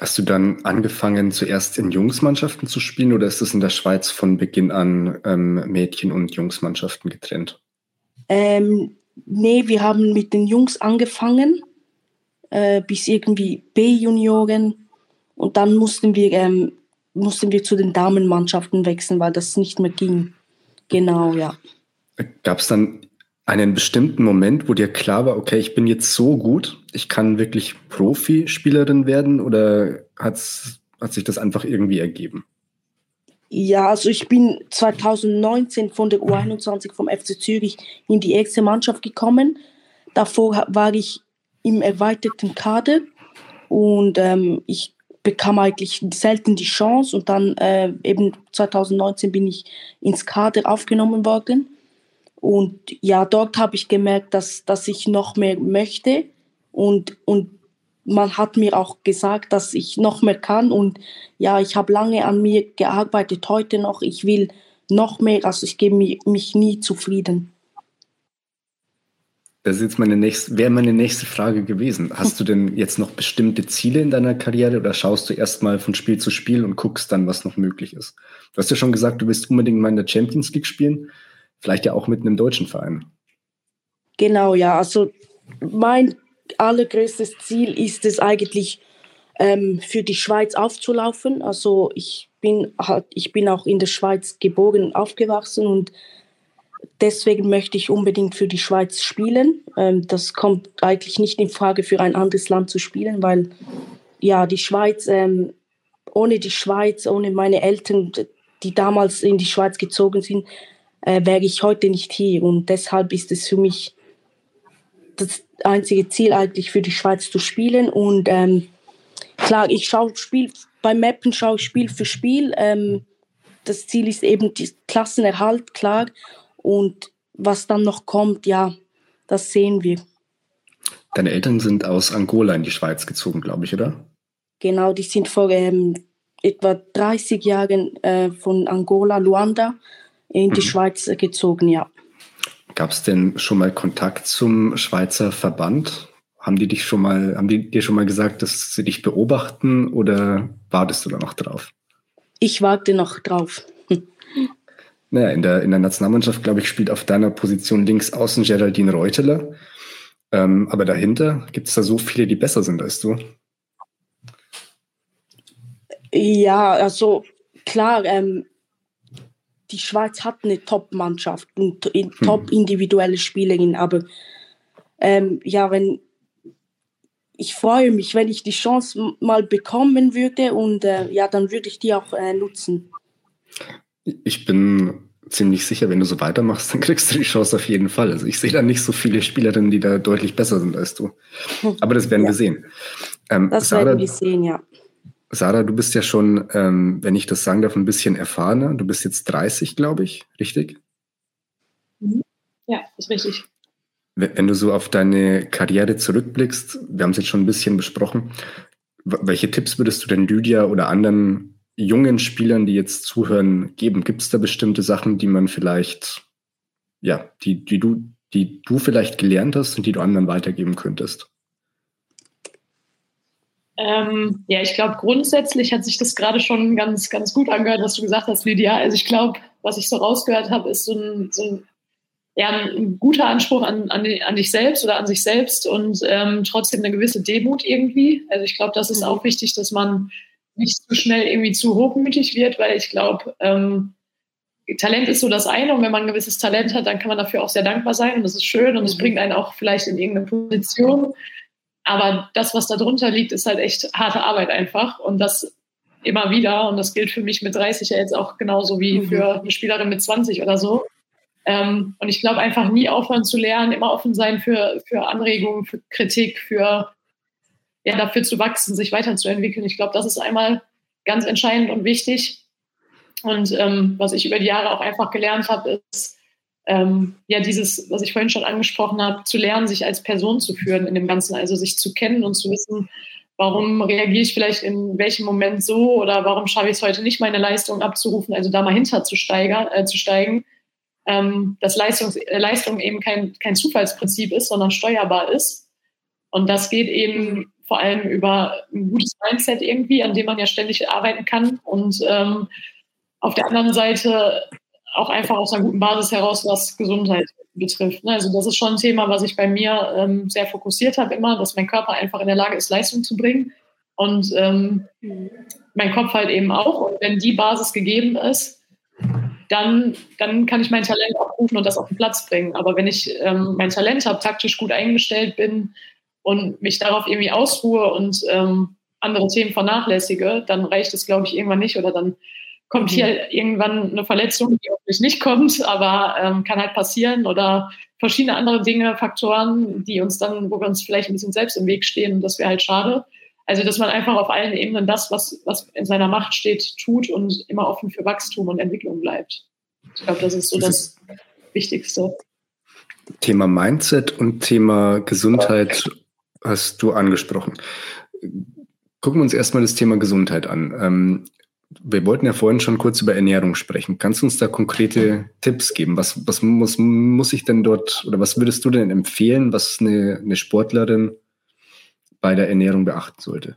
E: Hast du dann angefangen, zuerst in Jungsmannschaften zu spielen oder ist es in der Schweiz von Beginn an ähm, Mädchen- und Jungsmannschaften getrennt?
G: Ähm, nee, wir haben mit den Jungs angefangen, äh, bis irgendwie B-Junioren und dann mussten wir, ähm, mussten wir zu den Damenmannschaften wechseln, weil das nicht mehr ging. Genau, ja.
E: Gab es dann einen bestimmten Moment, wo dir klar war, okay, ich bin jetzt so gut, ich kann wirklich Profispielerin werden oder hat's, hat sich das einfach irgendwie ergeben?
G: Ja, also ich bin 2019 von der U21 vom FC Zürich in die erste Mannschaft gekommen. Davor war ich im erweiterten Kader und ähm, ich bekam eigentlich selten die Chance und dann äh, eben 2019 bin ich ins Kader aufgenommen worden. Und ja, dort habe ich gemerkt, dass, dass ich noch mehr möchte. Und, und man hat mir auch gesagt, dass ich noch mehr kann. Und ja, ich habe lange an mir gearbeitet, heute noch. Ich will noch mehr, also ich gebe mich, nie zufrieden.
E: Das ist jetzt meine nächste, wäre meine nächste Frage gewesen. Hast du denn jetzt noch bestimmte Ziele in deiner Karriere oder schaust du erstmal von Spiel zu Spiel und guckst dann, was noch möglich ist? Du hast ja schon gesagt, du willst unbedingt mal in der Champions League spielen. Vielleicht ja auch mit einem deutschen Verein.
G: Genau, ja. Also mein allergrößtes Ziel ist es eigentlich, ähm, für die Schweiz aufzulaufen. Also ich bin halt, ich bin auch in der Schweiz geboren und aufgewachsen und deswegen möchte ich unbedingt für die Schweiz spielen. Ähm, das kommt eigentlich nicht in Frage, für ein anderes Land zu spielen, weil ja die Schweiz, ähm, ohne die Schweiz, ohne meine Eltern, die damals in die Schweiz gezogen sind, äh, wäre ich heute nicht hier. Und deshalb ist es für mich das einzige Ziel eigentlich für die Schweiz zu spielen. Und ähm, klar, ich schaue Spiel, beim Mappen schaue ich Spiel für Spiel. Ähm, das Ziel ist eben die Klassenerhalt, klar. Und was dann noch kommt, ja, das sehen wir.
E: Deine Eltern sind aus Angola in die Schweiz gezogen, glaube ich, oder?
G: Genau, die sind vor ähm, etwa 30 Jahren äh, von Angola, Luanda in die mhm. Schweiz gezogen, ja.
E: Gab es denn schon mal Kontakt zum Schweizer Verband? Haben die dich schon mal, haben die dir schon mal gesagt, dass sie dich beobachten oder wartest du da noch drauf?
G: Ich warte noch drauf.
E: Naja, in der, in der Nationalmannschaft, glaube ich, spielt auf deiner Position links außen Geraldine Reuteler. Ähm, aber dahinter gibt es da so viele, die besser sind als du.
G: Ja, also klar, ähm, die Schweiz hat eine Top-Mannschaft und hm. top-individuelle Spielerin, aber ähm, ja, wenn ich freue mich, wenn ich die Chance mal bekommen würde und äh, ja, dann würde ich die auch äh, nutzen.
E: Ich bin ziemlich sicher, wenn du so weitermachst, dann kriegst du die Chance auf jeden Fall. Also ich sehe da nicht so viele Spielerinnen, die da deutlich besser sind als du. Aber das werden ja. wir sehen.
G: Ähm, das Sarah, werden wir sehen, ja.
E: Sarah, du bist ja schon, ähm, wenn ich das sagen darf, ein bisschen erfahrener. Du bist jetzt 30, glaube ich, richtig?
F: Mhm. Ja, ist richtig.
E: Wenn du so auf deine Karriere zurückblickst, wir haben es jetzt schon ein bisschen besprochen, welche Tipps würdest du denn Lydia oder anderen jungen Spielern, die jetzt zuhören, geben? Gibt es da bestimmte Sachen, die man vielleicht, ja, die, die du, die du vielleicht gelernt hast und die du anderen weitergeben könntest?
F: Ähm, ja, ich glaube, grundsätzlich hat sich das gerade schon ganz, ganz gut angehört, was du gesagt hast, Lydia. Also ich glaube, was ich so rausgehört habe, ist so ein, so ein, ja, ein guter Anspruch an, an, an dich selbst oder an sich selbst und ähm, trotzdem eine gewisse Demut irgendwie. Also ich glaube, das ist mhm. auch wichtig, dass man nicht zu schnell irgendwie zu hochmütig wird, weil ich glaube, ähm, Talent ist so das eine und wenn man ein gewisses Talent hat, dann kann man dafür auch sehr dankbar sein und das ist schön und es mhm. bringt einen auch vielleicht in irgendeine Position. Aber das, was da drunter liegt, ist halt echt harte Arbeit einfach und das immer wieder und das gilt für mich mit 30 ja jetzt auch genauso wie mhm. für eine Spielerin mit 20 oder so. Ähm, und ich glaube einfach nie aufhören zu lernen, immer offen sein für, für Anregungen, für Kritik, für ja, dafür zu wachsen, sich weiterzuentwickeln. Ich glaube, das ist einmal ganz entscheidend und wichtig. Und ähm, was ich über die Jahre auch einfach gelernt habe, ist, ähm, ja, dieses, was ich vorhin schon angesprochen habe, zu lernen, sich als Person zu führen in dem Ganzen, also sich zu kennen und zu wissen, warum reagiere ich vielleicht in welchem Moment so oder warum schaffe ich es heute nicht, meine Leistung abzurufen, also da mal hinter zu, steigern, äh, zu steigen, ähm, dass Leistungs äh, Leistung eben kein, kein Zufallsprinzip ist, sondern steuerbar ist. Und das geht eben vor allem über ein gutes Mindset irgendwie, an dem man ja ständig arbeiten kann und ähm, auf der anderen Seite auch einfach aus einer guten Basis heraus, was Gesundheit betrifft. Ne? Also das ist schon ein Thema, was ich bei mir ähm, sehr fokussiert habe immer, dass mein Körper einfach in der Lage ist, Leistung zu bringen und ähm, mein Kopf halt eben auch. Und wenn die Basis gegeben ist, dann, dann kann ich mein Talent abrufen und das auf den Platz bringen. Aber wenn ich ähm, mein Talent habe, taktisch gut eingestellt bin, und mich darauf irgendwie ausruhe und ähm, andere Themen vernachlässige, dann reicht es, glaube ich, irgendwann nicht oder dann kommt hier mhm. irgendwann eine Verletzung, die hoffentlich nicht kommt, aber ähm, kann halt passieren oder verschiedene andere Dinge, Faktoren, die uns dann, wo wir uns vielleicht ein bisschen selbst im Weg stehen und das wäre halt schade. Also, dass man einfach auf allen Ebenen das, was, was in seiner Macht steht, tut und immer offen für Wachstum und Entwicklung bleibt. Ich glaube, das ist so das Wichtigste.
E: Thema Mindset und Thema Gesundheit hast du angesprochen. Gucken wir uns erstmal das Thema Gesundheit an. Ähm, wir wollten ja vorhin schon kurz über Ernährung sprechen. Kannst du uns da konkrete Tipps geben? Was, was muss, muss ich denn dort oder was würdest du denn empfehlen, was eine, eine Sportlerin bei der Ernährung beachten sollte?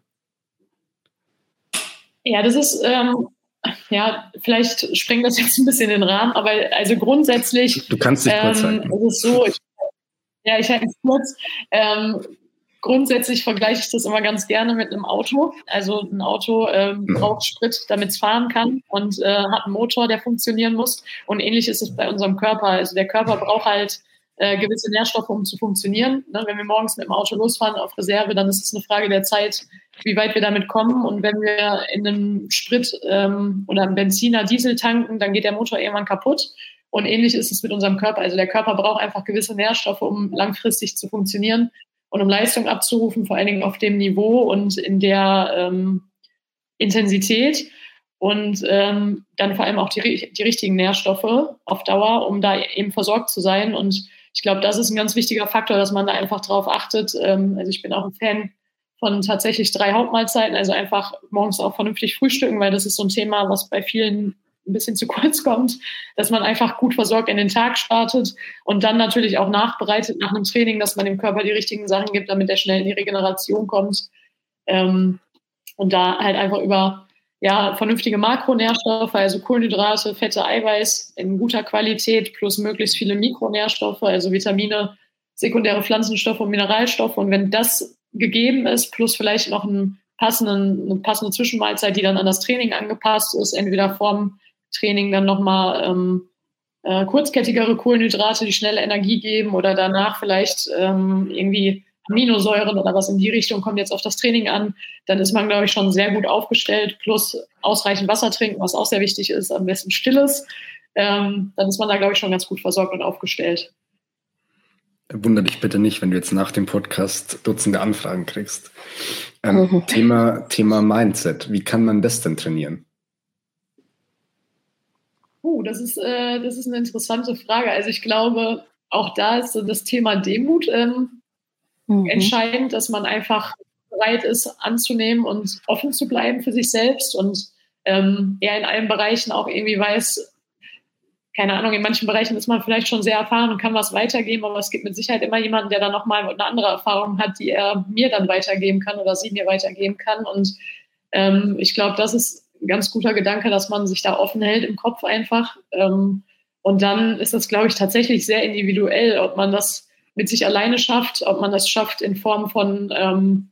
F: Ja, das ist, ähm, ja, vielleicht sprengt das jetzt ein bisschen den Rahmen, aber also grundsätzlich.
E: Du kannst dich kurz
F: ähm, halten. Es ist so, ich, ja, ich halte es kurz. Ähm, Grundsätzlich vergleiche ich das immer ganz gerne mit einem Auto. Also ein Auto ähm, mhm. braucht Sprit, damit es fahren kann und äh, hat einen Motor, der funktionieren muss. Und ähnlich ist es bei unserem Körper. Also der Körper braucht halt äh, gewisse Nährstoffe, um zu funktionieren. Ne? Wenn wir morgens mit dem Auto losfahren auf Reserve, dann ist es eine Frage der Zeit, wie weit wir damit kommen. Und wenn wir in einem Sprit ähm, oder einem Benziner Diesel tanken, dann geht der Motor irgendwann kaputt. Und ähnlich ist es mit unserem Körper. Also der Körper braucht einfach gewisse Nährstoffe, um langfristig zu funktionieren und um Leistung abzurufen, vor allen Dingen auf dem Niveau und in der ähm, Intensität. Und ähm, dann vor allem auch die, die richtigen Nährstoffe auf Dauer, um da eben versorgt zu sein. Und ich glaube, das ist ein ganz wichtiger Faktor, dass man da einfach drauf achtet. Ähm, also ich bin auch ein Fan von tatsächlich drei Hauptmahlzeiten, also einfach morgens auch vernünftig frühstücken, weil das ist so ein Thema, was bei vielen ein bisschen zu kurz kommt, dass man einfach gut versorgt in den Tag startet und dann natürlich auch nachbereitet nach einem Training, dass man dem Körper die richtigen Sachen gibt, damit er schnell in die Regeneration kommt. Ähm, und da halt einfach über ja, vernünftige Makronährstoffe, also Kohlenhydrate, Fette, Eiweiß in guter Qualität plus möglichst viele Mikronährstoffe, also Vitamine, sekundäre Pflanzenstoffe und Mineralstoffe. Und wenn das gegeben ist, plus vielleicht noch einen passenden, eine passende Zwischenmahlzeit, die dann an das Training angepasst ist, entweder vorm Training dann nochmal ähm, äh, kurzkettigere Kohlenhydrate, die schnelle Energie geben oder danach vielleicht ähm, irgendwie Aminosäuren oder was in die Richtung kommt jetzt auf das Training an, dann ist man, glaube ich, schon sehr gut aufgestellt, plus ausreichend Wasser trinken, was auch sehr wichtig ist, am besten stilles. Ähm, dann ist man da, glaube ich, schon ganz gut versorgt und aufgestellt.
E: Wunder dich bitte nicht, wenn du jetzt nach dem Podcast Dutzende Anfragen kriegst. Ähm, mhm. Thema, Thema Mindset. Wie kann man das denn trainieren?
F: Oh, das ist, äh, das ist eine interessante Frage. Also ich glaube, auch da ist das Thema Demut ähm, mhm. entscheidend, dass man einfach bereit ist anzunehmen und offen zu bleiben für sich selbst und ähm, ja in allen Bereichen auch irgendwie weiß, keine Ahnung, in manchen Bereichen ist man vielleicht schon sehr erfahren und kann was weitergeben, aber es gibt mit Sicherheit immer jemanden, der dann nochmal eine andere Erfahrung hat, die er mir dann weitergeben kann oder sie mir weitergeben kann. Und ähm, ich glaube, das ist ganz guter Gedanke, dass man sich da offen hält im Kopf einfach. Ähm, und dann ist das, glaube ich, tatsächlich sehr individuell, ob man das mit sich alleine schafft, ob man das schafft in Form von, ähm,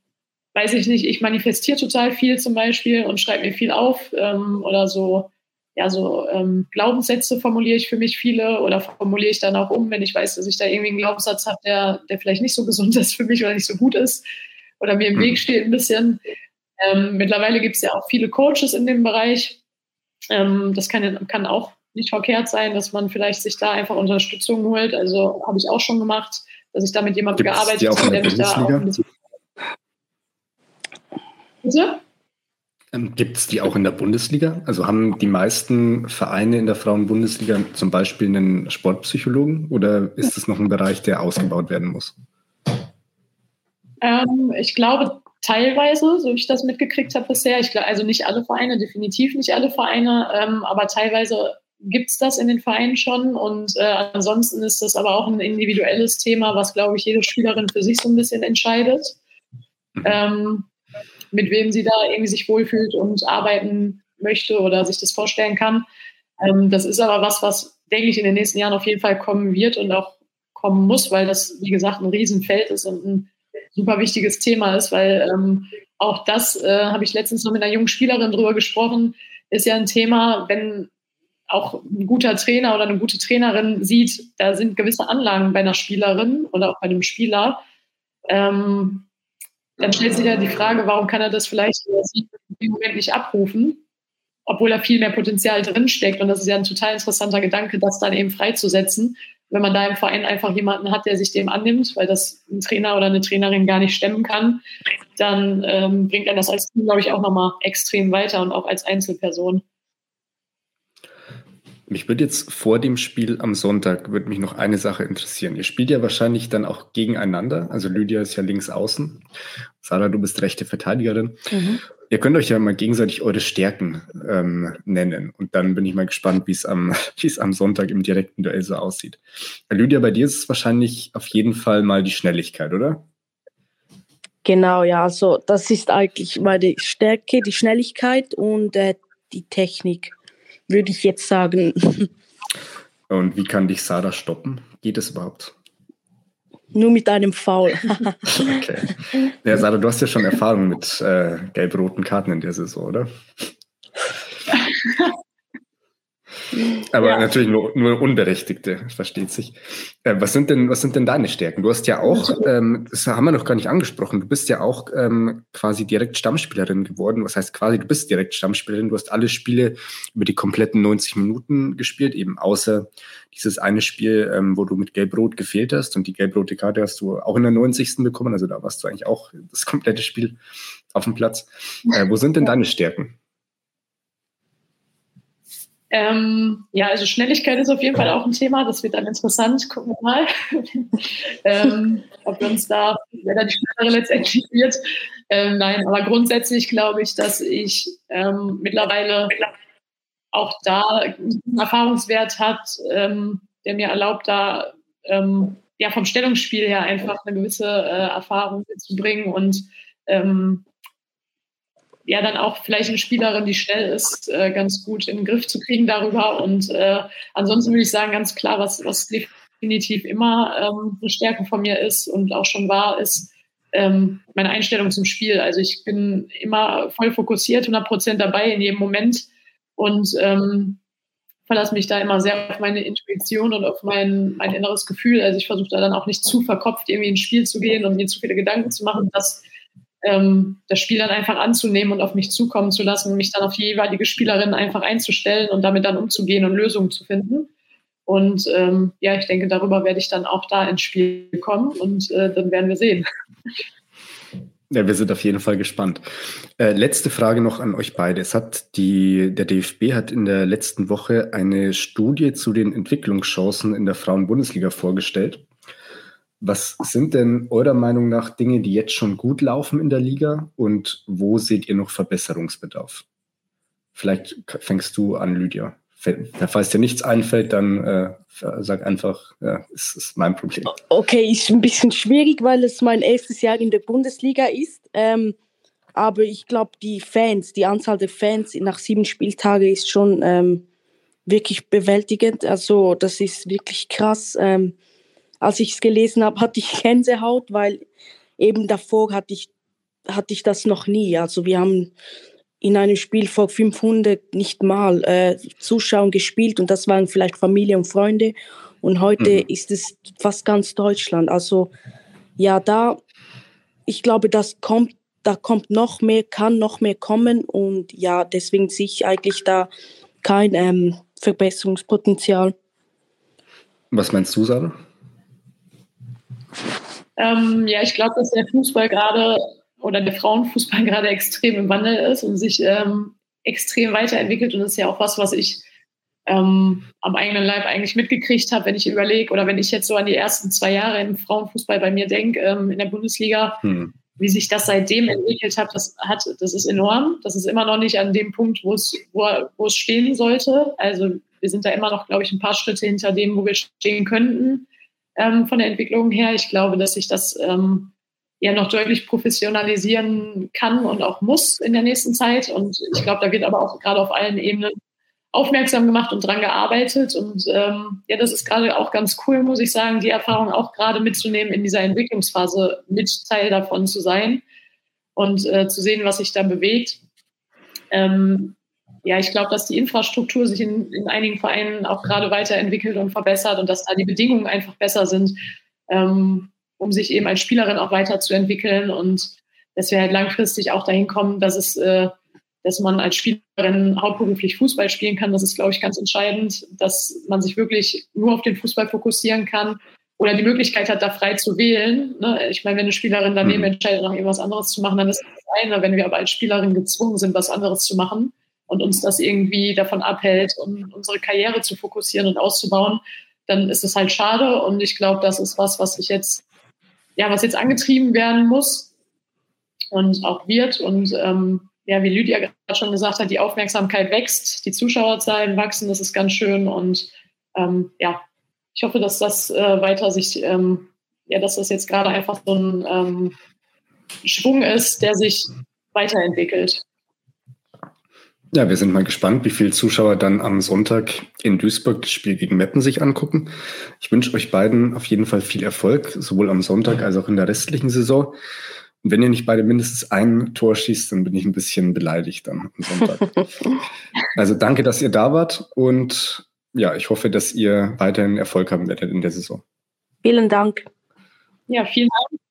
F: weiß ich nicht, ich manifestiere total viel zum Beispiel und schreibe mir viel auf ähm, oder so ja, so ähm, Glaubenssätze formuliere ich für mich viele oder formuliere ich dann auch um, wenn ich weiß, dass ich da irgendwie einen Glaubenssatz habe, der, der vielleicht nicht so gesund ist für mich oder nicht so gut ist oder mir im Weg mhm. steht ein bisschen. Ähm, mittlerweile gibt es ja auch viele Coaches in dem Bereich. Ähm, das kann, kann auch nicht verkehrt sein, dass man vielleicht sich da einfach Unterstützung holt. Also habe ich auch schon gemacht, dass ich da mit jemandem Gibt's gearbeitet habe, der mich da auch.
E: Bitte? Ähm, Gibt es die auch in der Bundesliga? Also haben die meisten Vereine in der Frauenbundesliga zum Beispiel einen Sportpsychologen oder ist das noch ein Bereich, der ausgebaut werden muss?
F: Ähm, ich glaube teilweise, so wie ich das mitgekriegt habe bisher. Ich glaube, also nicht alle Vereine, definitiv nicht alle Vereine, ähm, aber teilweise gibt es das in den Vereinen schon. Und äh, ansonsten ist das aber auch ein individuelles Thema, was, glaube ich, jede Spielerin für sich so ein bisschen entscheidet. Mhm. Ähm, mit wem sie da irgendwie sich wohlfühlt und arbeiten möchte oder sich das vorstellen kann. Ähm, das ist aber was, was, denke ich, in den nächsten Jahren auf jeden Fall kommen wird und auch kommen muss, weil das, wie gesagt, ein Riesenfeld ist und ein super wichtiges Thema ist, weil ähm, auch das äh, habe ich letztens noch mit einer jungen Spielerin drüber gesprochen, ist ja ein Thema, wenn auch ein guter Trainer oder eine gute Trainerin sieht, da sind gewisse Anlagen bei einer Spielerin oder auch bei einem Spieler, ähm, dann stellt sich ja die Frage, warum kann er das vielleicht im Moment nicht abrufen, obwohl da viel mehr Potenzial drinsteckt. Und das ist ja ein total interessanter Gedanke, das dann eben freizusetzen, wenn man da im Verein einfach jemanden hat, der sich dem annimmt, weil das ein Trainer oder eine Trainerin gar nicht stemmen kann, dann ähm, bringt einen das als Team, glaube ich, auch nochmal extrem weiter und auch als Einzelperson.
E: Mich würde jetzt vor dem Spiel am Sonntag würde mich noch eine Sache interessieren. Ihr spielt ja wahrscheinlich dann auch gegeneinander. Also Lydia ist ja links außen. Sarah, du bist rechte Verteidigerin. Mhm. Ihr könnt euch ja mal gegenseitig eure Stärken ähm, nennen. Und dann bin ich mal gespannt, wie es am, wie es am Sonntag im direkten Duell so aussieht. Lydia, bei dir ist es wahrscheinlich auf jeden Fall mal die Schnelligkeit, oder?
G: Genau, ja. Also das ist eigentlich meine Stärke, die Schnelligkeit und äh, die Technik würde ich jetzt sagen.
E: Und wie kann dich Sarah stoppen? Geht es überhaupt?
G: Nur mit einem Foul.
E: okay. Ja, Sarah, du hast ja schon Erfahrung mit äh, gelb-roten Karten in der Saison, oder? Aber ja. natürlich nur, nur Unberechtigte, versteht sich. Äh, was, sind denn, was sind denn deine Stärken? Du hast ja auch, ähm, das haben wir noch gar nicht angesprochen, du bist ja auch ähm, quasi direkt Stammspielerin geworden. Was heißt quasi, du bist direkt Stammspielerin. Du hast alle Spiele über die kompletten 90 Minuten gespielt, eben außer dieses eine Spiel, ähm, wo du mit Gelb-Rot gefehlt hast. Und die gelb-rote Karte hast du auch in der 90. bekommen. Also da warst du eigentlich auch das komplette Spiel auf dem Platz. Äh, wo sind denn deine Stärken?
F: Ähm, ja, also Schnelligkeit ist auf jeden Fall auch ein Thema. Das wird dann interessant. Gucken wir mal, ähm, ob wir uns da, wer da die Schnellere letztendlich wird. Ähm, nein, aber grundsätzlich glaube ich, dass ich ähm, mittlerweile auch da einen Erfahrungswert hat, ähm, der mir erlaubt, da ähm, ja vom Stellungsspiel her einfach eine gewisse äh, Erfahrung zu bringen und ähm, ja dann auch vielleicht eine Spielerin, die schnell ist, äh, ganz gut in den Griff zu kriegen darüber. Und äh, ansonsten würde ich sagen, ganz klar, was, was definitiv immer ähm, eine Stärke von mir ist und auch schon war, ist ähm, meine Einstellung zum Spiel. Also ich bin immer voll fokussiert, 100 Prozent dabei in jedem Moment und ähm, verlasse mich da immer sehr auf meine Intuition und auf mein, mein inneres Gefühl. Also ich versuche da dann auch nicht zu verkopft irgendwie ins Spiel zu gehen und mir zu viele Gedanken zu machen. Das ähm, das Spiel dann einfach anzunehmen und auf mich zukommen zu lassen und mich dann auf die jeweilige Spielerin einfach einzustellen und damit dann umzugehen und Lösungen zu finden. Und ähm, ja, ich denke, darüber werde ich dann auch da ins Spiel kommen und äh, dann werden wir sehen.
E: Ja, wir sind auf jeden Fall gespannt. Äh, letzte Frage noch an euch beide. Es hat die, der DFB hat in der letzten Woche eine Studie zu den Entwicklungschancen in der Frauen-Bundesliga vorgestellt. Was sind denn eurer Meinung nach Dinge, die jetzt schon gut laufen in der Liga und wo seht ihr noch Verbesserungsbedarf? Vielleicht fängst du an, Lydia. Falls dir nichts einfällt, dann äh, sag einfach, ja, es ist mein Problem.
G: Okay, ist ein bisschen schwierig, weil es mein erstes Jahr in der Bundesliga ist. Ähm, aber ich glaube, die Fans, die Anzahl der Fans nach sieben Spieltagen ist schon ähm, wirklich bewältigend. Also das ist wirklich krass. Ähm, als ich es gelesen habe, hatte ich Gänsehaut, weil eben davor hatte ich, hatte ich das noch nie. Also wir haben in einem Spiel vor 500 nicht mal äh, Zuschauern gespielt und das waren vielleicht Familie und Freunde. Und heute mhm. ist es fast ganz Deutschland. Also ja, da, ich glaube, das kommt, da kommt noch mehr, kann noch mehr kommen und ja, deswegen sehe ich eigentlich da kein ähm, Verbesserungspotenzial.
E: Was meinst du, Sarah?
F: Ähm, ja, ich glaube, dass der Fußball gerade oder der Frauenfußball gerade extrem im Wandel ist und sich ähm, extrem weiterentwickelt. Und das ist ja auch was, was ich ähm, am eigenen Leib eigentlich mitgekriegt habe, wenn ich überlege oder wenn ich jetzt so an die ersten zwei Jahre im Frauenfußball bei mir denke, ähm, in der Bundesliga, hm. wie sich das seitdem entwickelt hat, das hat, das ist enorm. Das ist immer noch nicht an dem Punkt, wo es, wo, wo es stehen sollte. Also wir sind da immer noch, glaube ich, ein paar Schritte hinter dem, wo wir stehen könnten ähm, von der Entwicklung her. Ich glaube, dass sich das ähm, ja noch deutlich professionalisieren kann und auch muss in der nächsten Zeit. Und ich glaube, da wird aber auch gerade auf allen Ebenen aufmerksam gemacht und dran gearbeitet. Und ähm, ja, das ist gerade auch ganz cool, muss ich sagen, die Erfahrung auch gerade mitzunehmen, in dieser Entwicklungsphase mit Teil davon zu sein und äh, zu sehen, was sich da bewegt. Ähm, ja, ich glaube, dass die Infrastruktur sich in, in einigen Vereinen auch gerade weiterentwickelt und verbessert und dass da die Bedingungen einfach besser sind, ähm, um sich eben als Spielerin auch weiterzuentwickeln und dass wir halt langfristig auch dahin kommen, dass es, äh, dass man als Spielerin hauptberuflich Fußball spielen kann. Das ist, glaube ich, ganz entscheidend, dass man sich wirklich nur auf den Fußball fokussieren kann oder die Möglichkeit hat, da frei zu wählen. Ne? Ich meine, wenn eine Spielerin daneben mhm. entscheidet, noch irgendwas anderes zu machen, dann ist das eine. Wenn wir aber als Spielerin gezwungen sind, was anderes zu machen, und uns das irgendwie davon abhält, um unsere Karriere zu fokussieren und auszubauen, dann ist es halt schade. Und ich glaube, das ist was, was ich jetzt, ja, was jetzt angetrieben werden muss und auch wird. Und ähm, ja, wie Lydia gerade schon gesagt hat, die Aufmerksamkeit wächst, die Zuschauerzahlen wachsen, das ist ganz schön. Und ähm, ja, ich hoffe, dass das äh, weiter sich, ähm, ja, dass das jetzt gerade einfach so ein ähm, Schwung ist, der sich weiterentwickelt.
E: Ja, wir sind mal gespannt, wie viele Zuschauer dann am Sonntag in Duisburg das Spiel gegen Meppen sich angucken. Ich wünsche euch beiden auf jeden Fall viel Erfolg, sowohl am Sonntag als auch in der restlichen Saison. Und wenn ihr nicht beide mindestens ein Tor schießt, dann bin ich ein bisschen beleidigt dann am Sonntag. also danke, dass ihr da wart und ja, ich hoffe, dass ihr weiterhin Erfolg haben werdet in der Saison.
G: Vielen Dank.
F: Ja, vielen Dank.